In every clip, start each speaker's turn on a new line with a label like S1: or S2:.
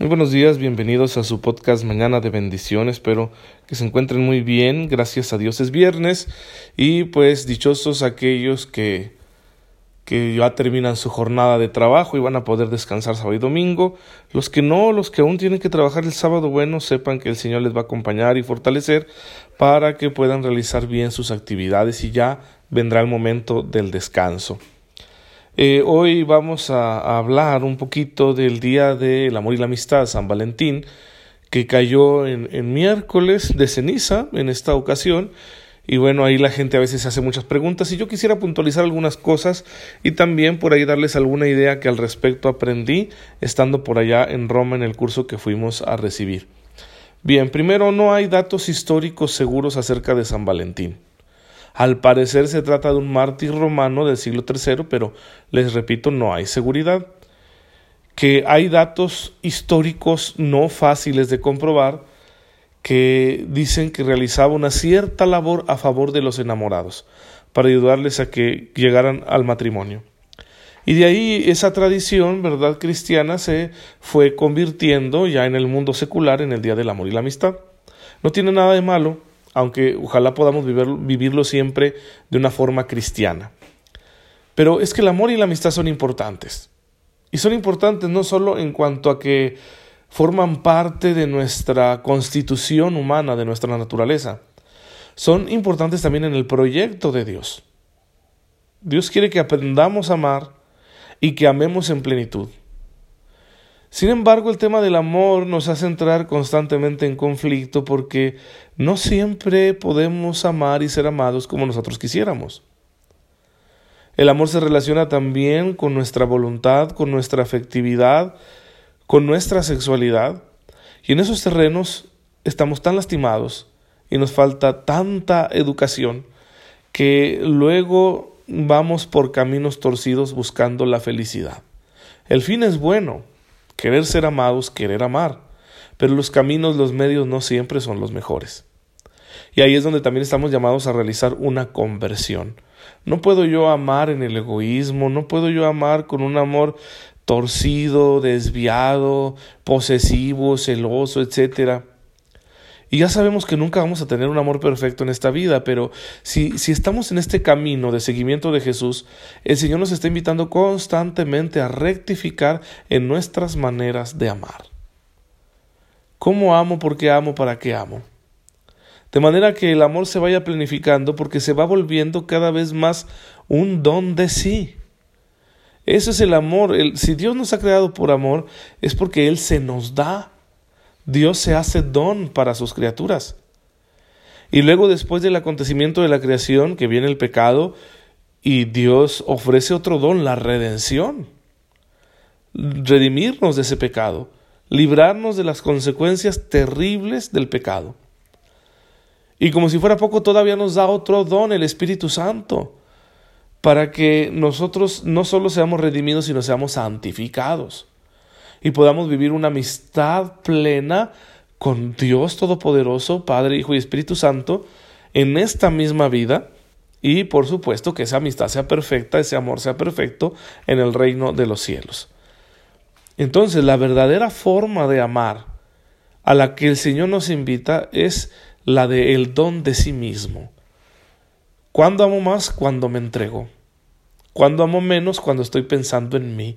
S1: Muy buenos días, bienvenidos a su podcast Mañana de Bendición. Espero que se encuentren muy bien. Gracias a Dios es viernes y pues dichosos aquellos que que ya terminan su jornada de trabajo y van a poder descansar sábado y domingo. Los que no, los que aún tienen que trabajar el sábado, bueno, sepan que el Señor les va a acompañar y fortalecer para que puedan realizar bien sus actividades y ya vendrá el momento del descanso. Eh, hoy vamos a, hablar un poquito del Día del Amor y la Amistad, San Valentín, que cayó en, miércoles de ceniza en esta ocasión. Y bueno, ahí la gente a veces hace muchas preguntas y yo quisiera puntualizar algunas cosas y también por ahí darles alguna idea que al respecto aprendí estando por allá en Roma en el curso que fuimos a recibir. Bien, primero no hay datos históricos seguros acerca de San Valentín. Al parecer se trata de un mártir romano del siglo III, pero les repito, no hay seguridad. Que hay datos históricos no fáciles de comprobar que dicen que realizaba una cierta labor a favor de los enamorados, para ayudarles a que llegaran al matrimonio. Y de ahí esa tradición, verdad, cristiana se fue convirtiendo ya en el mundo secular en el Día del Amor y la Amistad. No tiene nada de malo, aunque ojalá podamos vivirlo siempre de una forma cristiana. Pero es que el amor y la amistad son importantes. Y son importantes no solo en cuanto a que forman parte de nuestra constitución humana, de nuestra naturaleza. Son importantes también en el proyecto de Dios. Dios quiere que aprendamos a amar y que amemos en plenitud. Sin embargo, el tema del amor nos hace entrar constantemente en conflicto porque no siempre podemos amar y ser amados como nosotros quisiéramos. El amor se relaciona también con nuestra voluntad, con nuestra afectividad, con nuestra sexualidad. Y en esos terrenos estamos tan lastimados y nos falta tanta educación que luego vamos por caminos torcidos buscando la felicidad. El fin es bueno, querer ser amados, querer amar, pero los caminos, los medios no siempre son los mejores. Y ahí es donde también estamos llamados a realizar una conversión. No puedo yo amar en el egoísmo, no puedo yo amar con un amor torcido, desviado, posesivo, celoso, etcétera. Y ya sabemos que nunca vamos a tener un amor perfecto en esta vida, pero si, si estamos en este camino de seguimiento de Jesús, el Señor nos está invitando constantemente a rectificar en nuestras maneras de amar. ¿Cómo amo? ¿Por qué amo? ¿Para qué amo? De manera que el amor se vaya planificando porque se va volviendo cada vez más un don de sí. Eso es el amor. si Dios nos ha creado por amor, es porque Él se nos da Dios se hace don para sus criaturas. Y luego después del acontecimiento de la creación, que viene el pecado, y Dios ofrece otro don, la redención. Redimirnos de ese pecado, librarnos de las consecuencias terribles del pecado. Y como si fuera poco, todavía nos da otro don, el Espíritu Santo, para que nosotros no solo seamos redimidos, sino seamos santificados y podamos vivir una amistad plena con Dios Todopoderoso, Padre, Hijo y Espíritu Santo en esta misma vida y por supuesto que esa amistad sea perfecta, ese amor sea perfecto en el reino de los cielos. Entonces la verdadera forma de amar a la que el Señor nos invita es la de el don de sí mismo. ¿Cuándo amo más? Cuando me entrego. ¿Cuándo amo menos? Cuando estoy pensando en mí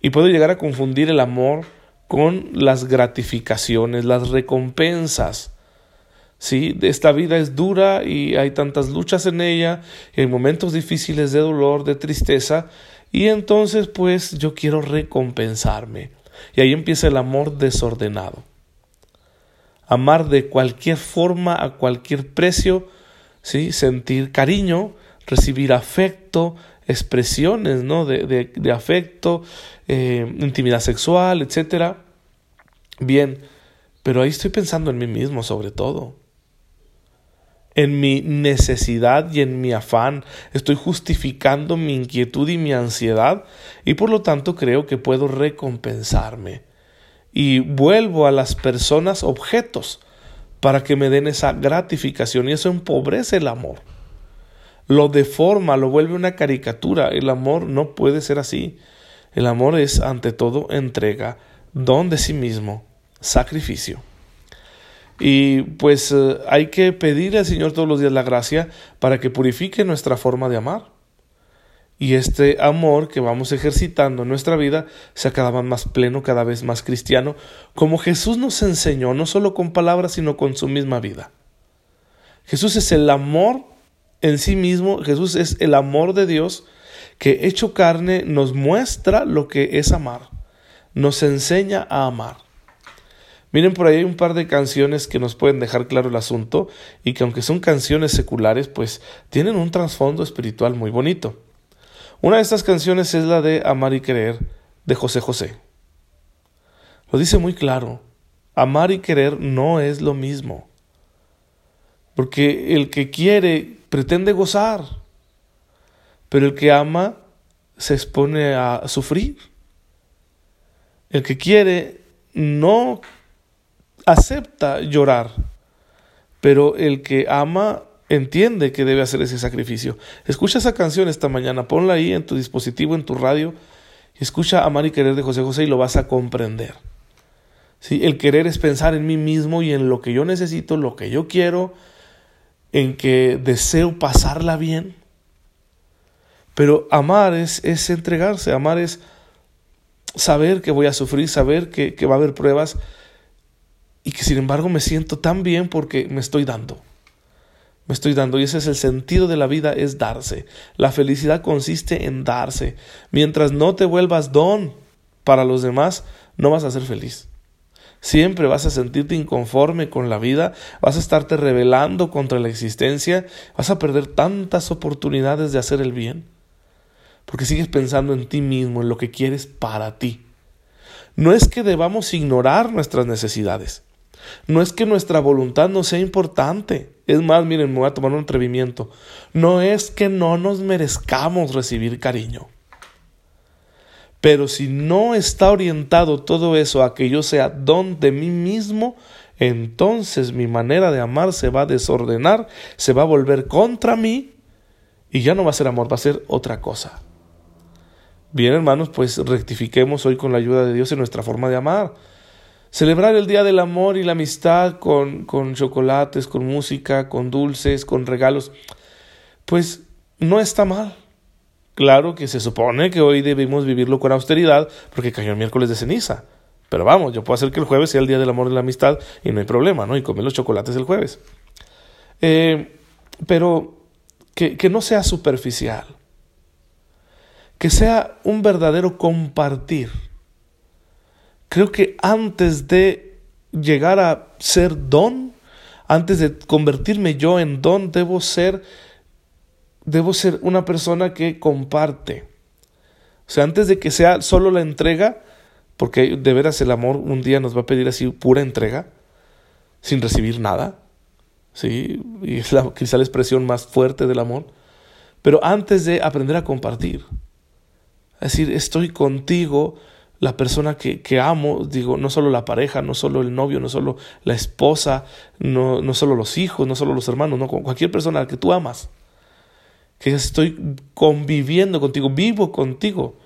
S1: y puedo llegar a confundir el amor con las gratificaciones, las recompensas. Sí, esta vida es dura y hay tantas luchas en ella, y hay momentos difíciles de dolor, de tristeza, y entonces pues yo quiero recompensarme. Y ahí empieza el amor desordenado. Amar de cualquier forma, a cualquier precio, ¿sí? sentir cariño, recibir afecto, expresiones ¿no? de, de, afecto, eh, intimidad sexual, etc. Bien, pero ahí estoy pensando en mí mismo sobre todo. En mi necesidad y en mi afán estoy justificando mi inquietud y mi ansiedad y por lo tanto creo que puedo recompensarme. Y vuelvo a las personas objetos para que me den esa gratificación y eso empobrece el amor lo deforma, lo vuelve una caricatura. El amor no puede ser así. El amor es, ante todo, entrega, don de sí mismo, sacrificio. Y pues eh, hay que pedirle al Señor todos los días la gracia para que purifique nuestra forma de amar. Y este amor que vamos ejercitando en nuestra vida sea cada vez más pleno, cada vez más cristiano, como Jesús nos enseñó, no solo con palabras, sino con su misma vida. Jesús es el amor en sí mismo, Jesús es el amor de Dios que hecho carne nos muestra lo que es amar, nos enseña a amar. Miren, por ahí hay un par de canciones que nos pueden dejar claro el asunto y que aunque son canciones seculares, pues tienen un trasfondo espiritual muy bonito. Una de estas canciones es la de Amar y Querer de José José. Lo dice muy claro, amar y querer no es lo mismo. Porque el que quiere pretende gozar, pero el que ama se expone a sufrir. El que quiere no acepta llorar, pero el que ama entiende que debe hacer ese sacrificio. Escucha esa canción esta mañana, ponla ahí en tu dispositivo, en tu radio, y escucha Amar y Querer de José José y lo vas a comprender. ¿Sí? El querer es pensar en mí mismo y en lo que yo necesito, lo que yo quiero, en que deseo pasarla bien. Pero amar es, es entregarse, amar es saber que voy a sufrir, saber que, que va a haber pruebas y que sin embargo me siento tan bien porque me estoy dando me estoy dando y ese es el sentido de la vida, es darse. La felicidad consiste en darse. Mientras no te vuelvas don para los demás, no vas a ser feliz. Siempre vas a sentirte inconforme con la vida, vas a estarte rebelando contra la existencia, vas a perder tantas oportunidades de hacer el bien, porque sigues pensando en ti mismo, en lo que quieres para ti. No es que debamos ignorar nuestras necesidades, no es que nuestra voluntad no sea importante. Es más, miren, me voy a tomar un atrevimiento. No es que no nos merezcamos recibir cariño. Pero si no está orientado todo eso a que yo sea don de mí mismo, entonces mi manera de amar se va a desordenar, se va a volver contra mí y ya no va a ser amor, va a ser otra cosa. Bien, hermanos, pues rectifiquemos hoy con la ayuda de Dios en nuestra forma de amar. Celebrar el Día del Amor y la Amistad con, con chocolates, con música, con dulces, con regalos, pues no está mal. Claro que se supone que hoy debemos vivirlo con austeridad porque cayó el miércoles de ceniza. Pero vamos, yo puedo hacer que el jueves sea el Día del Amor y la Amistad y no hay problema, ¿no? Y comer los chocolates el jueves. Eh, pero que, que no sea superficial. Que sea un verdadero compartir creo que antes de llegar a ser don, antes de convertirme yo en don, debo ser, debo ser una persona que comparte. O sea, antes de que sea solo la entrega, porque de veras el amor un día nos va a pedir así pura entrega, sin recibir nada. Sí, y es la, quizá la expresión más fuerte del amor. Pero antes de aprender a compartir, es decir, estoy contigo, la persona que, que, amo, digo, no solo la pareja, no solo el novio, no solo la esposa, no, no solo los hijos, no solo los hermanos, no, cualquier persona que tú amas, que estoy conviviendo contigo, vivo contigo,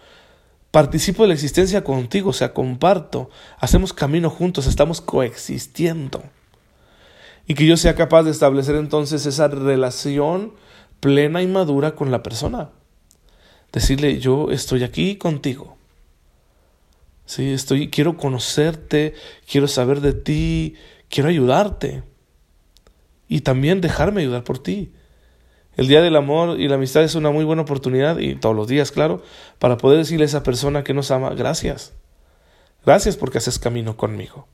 S1: participo de la existencia contigo, o sea, comparto, hacemos camino juntos, estamos coexistiendo. Y que yo sea capaz de establecer entonces esa relación plena y madura con la persona. Decirle, yo estoy aquí contigo Sí, estoy, quiero conocerte, quiero saber de ti, quiero ayudarte. Y también dejarme ayudar por ti. El día del amor y la amistad es una muy buena oportunidad, y todos los días, claro, para poder decirle a esa persona que nos ama, gracias. Gracias porque haces camino conmigo.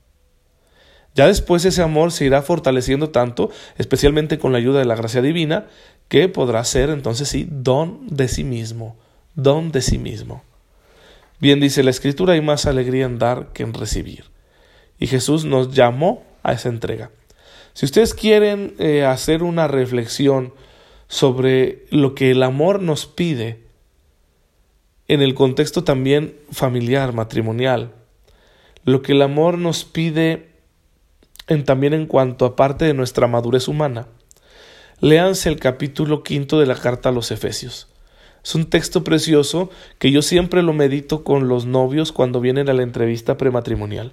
S1: Ya después ese amor se irá fortaleciendo tanto, especialmente con la ayuda de la gracia divina, que podrá ser entonces sí don de sí mismo, don de sí mismo. Bien dice la escritura, hay más alegría en dar que en recibir. Y Jesús nos llamó a esa entrega. Si ustedes quieren eh, hacer una reflexión sobre lo que el amor nos pide, en el contexto también familiar, matrimonial, lo que el amor nos pide en, también en cuanto a parte de nuestra madurez humana, léanse el capítulo quinto de la carta a los Efesios. Es un texto precioso que yo siempre lo medito con los novios cuando vienen a la entrevista prematrimonial.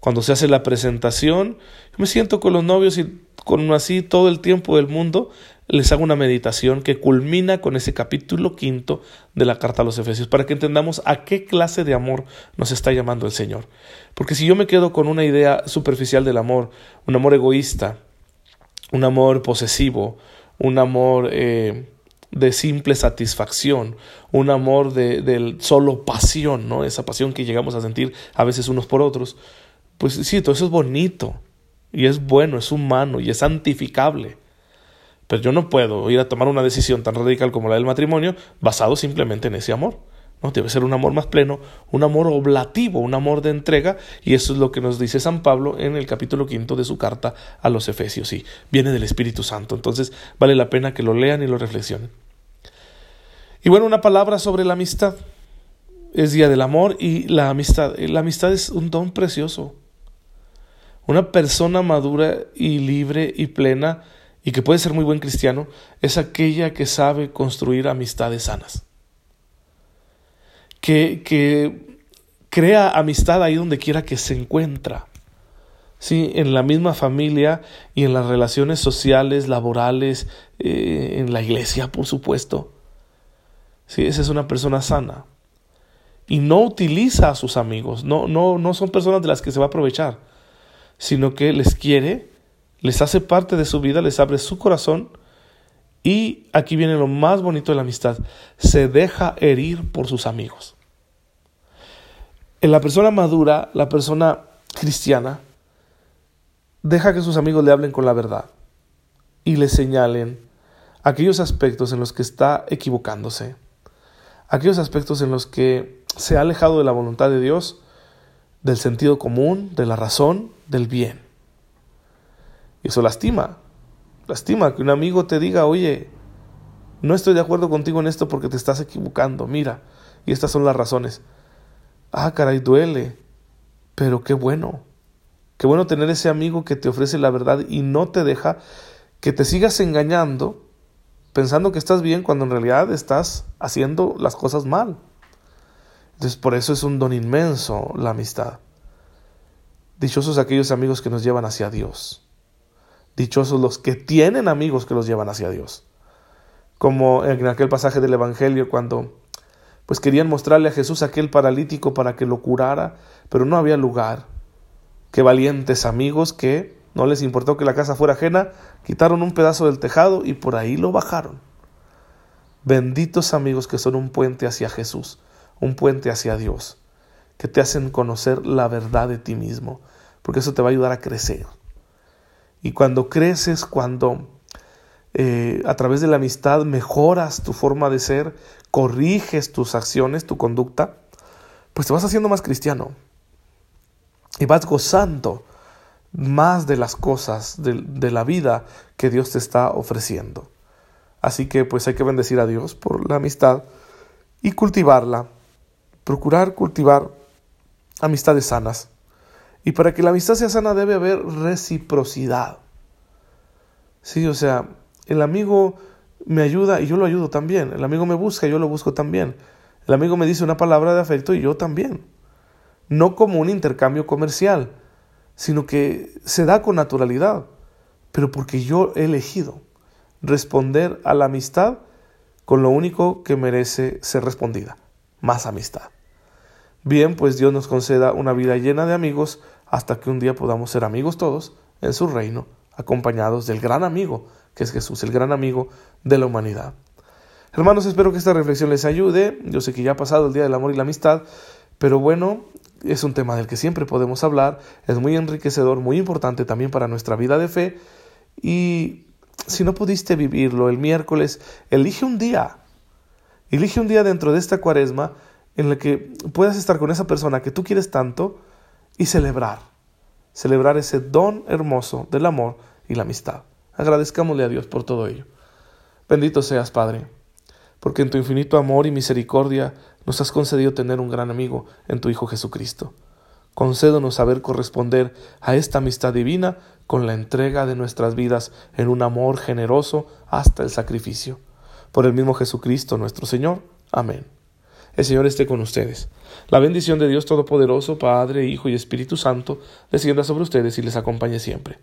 S1: Cuando se hace la presentación, me siento con los novios y con así todo el tiempo del mundo les hago una meditación que culmina con ese capítulo quinto de la carta a los Efesios, para que entendamos a qué clase de amor nos está llamando el Señor. Porque si yo me quedo con una idea superficial del amor, un amor egoísta, un amor posesivo, un amor eh, de simple satisfacción, un amor de, solo pasión, ¿no? Esa pasión que llegamos a sentir a veces unos por otros, pues sí, todo eso es bonito y es bueno, es humano y es santificable. Pero yo no puedo ir a tomar una decisión tan radical como la del matrimonio basado simplemente en ese amor. ¿no? Debe ser un amor más pleno, un amor oblativo, un amor de entrega, y eso es lo que nos dice San Pablo en el capítulo quinto de su carta a los Efesios. Sí, viene del Espíritu Santo. Entonces vale la pena que lo lean y lo reflexionen. Y bueno, una palabra sobre la amistad. Es día del amor y la amistad. La amistad es un don precioso. Una persona madura y libre y plena y que puede ser muy buen cristiano es aquella que sabe construir amistades sanas. Que, que crea amistad ahí donde quiera que se encuentra. Sí, en la misma familia y en las relaciones sociales, laborales, eh, en la iglesia, por supuesto. Sí, esa es una persona sana. Y no utiliza a sus amigos, no, no, no son personas de las que se va a aprovechar, sino que les quiere les hace parte de su vida, les abre su corazón y aquí viene lo más bonito de la amistad, se deja herir por sus amigos. En la persona madura, la persona cristiana, deja que sus amigos le hablen con la verdad y le señalen aquellos aspectos en los que está equivocándose, aquellos aspectos en los que se ha alejado de la voluntad de Dios, del sentido común, de la razón, del bien. Eso lastima. Lastima que un amigo te diga, oye, no estoy de acuerdo contigo en esto porque te estás equivocando. Mira, y estas son las razones. Ah, caray, duele. Pero qué bueno. Qué bueno tener ese amigo que te ofrece la verdad y no te deja que te sigas engañando pensando que estás bien cuando en realidad estás haciendo las cosas mal. Entonces por eso es un don inmenso la amistad. Dichosos aquellos amigos que nos llevan hacia Dios. Dichosos los que tienen amigos que los llevan hacia Dios. Como en aquel pasaje del Evangelio cuando pues querían mostrarle a Jesús aquel paralítico para que lo curara, pero no había lugar. Qué valientes amigos que no les importó que la casa fuera ajena, quitaron un pedazo del tejado y por ahí lo bajaron. Benditos amigos que son un puente hacia Jesús, un puente hacia Dios, que te hacen conocer la verdad de ti mismo, porque eso te va a ayudar a crecer. Y cuando creces, cuando eh, a través de la amistad mejoras tu forma de ser, corriges tus acciones, tu conducta, pues te vas haciendo más cristiano. Y vas gozando más de las cosas de, de la vida que Dios te está ofreciendo. Así que pues hay que bendecir a Dios por la amistad y cultivarla. Procurar cultivar amistades sanas y para que la amistad sea sana debe haber reciprocidad. Sí, o sea, el amigo me ayuda y yo lo ayudo también. El amigo me busca y yo lo busco también. El amigo me dice una palabra de afecto y yo también. No como un intercambio comercial, sino que se da con naturalidad, pero porque yo he elegido responder a la amistad con lo único que merece ser respondida, más amistad. Bien, pues Dios nos conceda una vida llena de amigos hasta que un día podamos ser amigos todos en su reino, acompañados del gran amigo, que es Jesús, el gran amigo de la humanidad. Hermanos, espero que esta reflexión les ayude. Yo sé que ya ha pasado el Día del Amor y la Amistad, pero bueno, es un tema del que siempre podemos hablar, es muy enriquecedor, muy importante también para nuestra vida de fe. Y si no pudiste vivirlo el miércoles, elige un día, elige un día dentro de esta cuaresma en el que puedas estar con esa persona que tú quieres tanto, y celebrar, celebrar ese don hermoso del amor y la amistad. Agradezcámosle a Dios por todo ello. Bendito seas, Padre, porque en tu infinito amor y misericordia nos has concedido tener un gran amigo en tu Hijo Jesucristo. Concédonos saber corresponder a esta amistad divina con la entrega de nuestras vidas en un amor generoso hasta el sacrificio por el mismo Jesucristo nuestro Señor. Amén. El Señor esté con ustedes. La bendición de Dios Todopoderoso, Padre, Hijo y Espíritu Santo, descienda sobre ustedes y les acompañe siempre.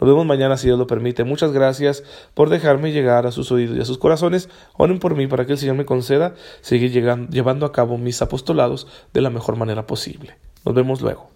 S1: Nos vemos mañana si Dios lo permite. Muchas gracias por dejarme llegar a sus oídos y a sus corazones. Oren por mí para que el Señor me conceda seguir llevando a cabo mis apostolados de la mejor manera posible. Nos vemos luego.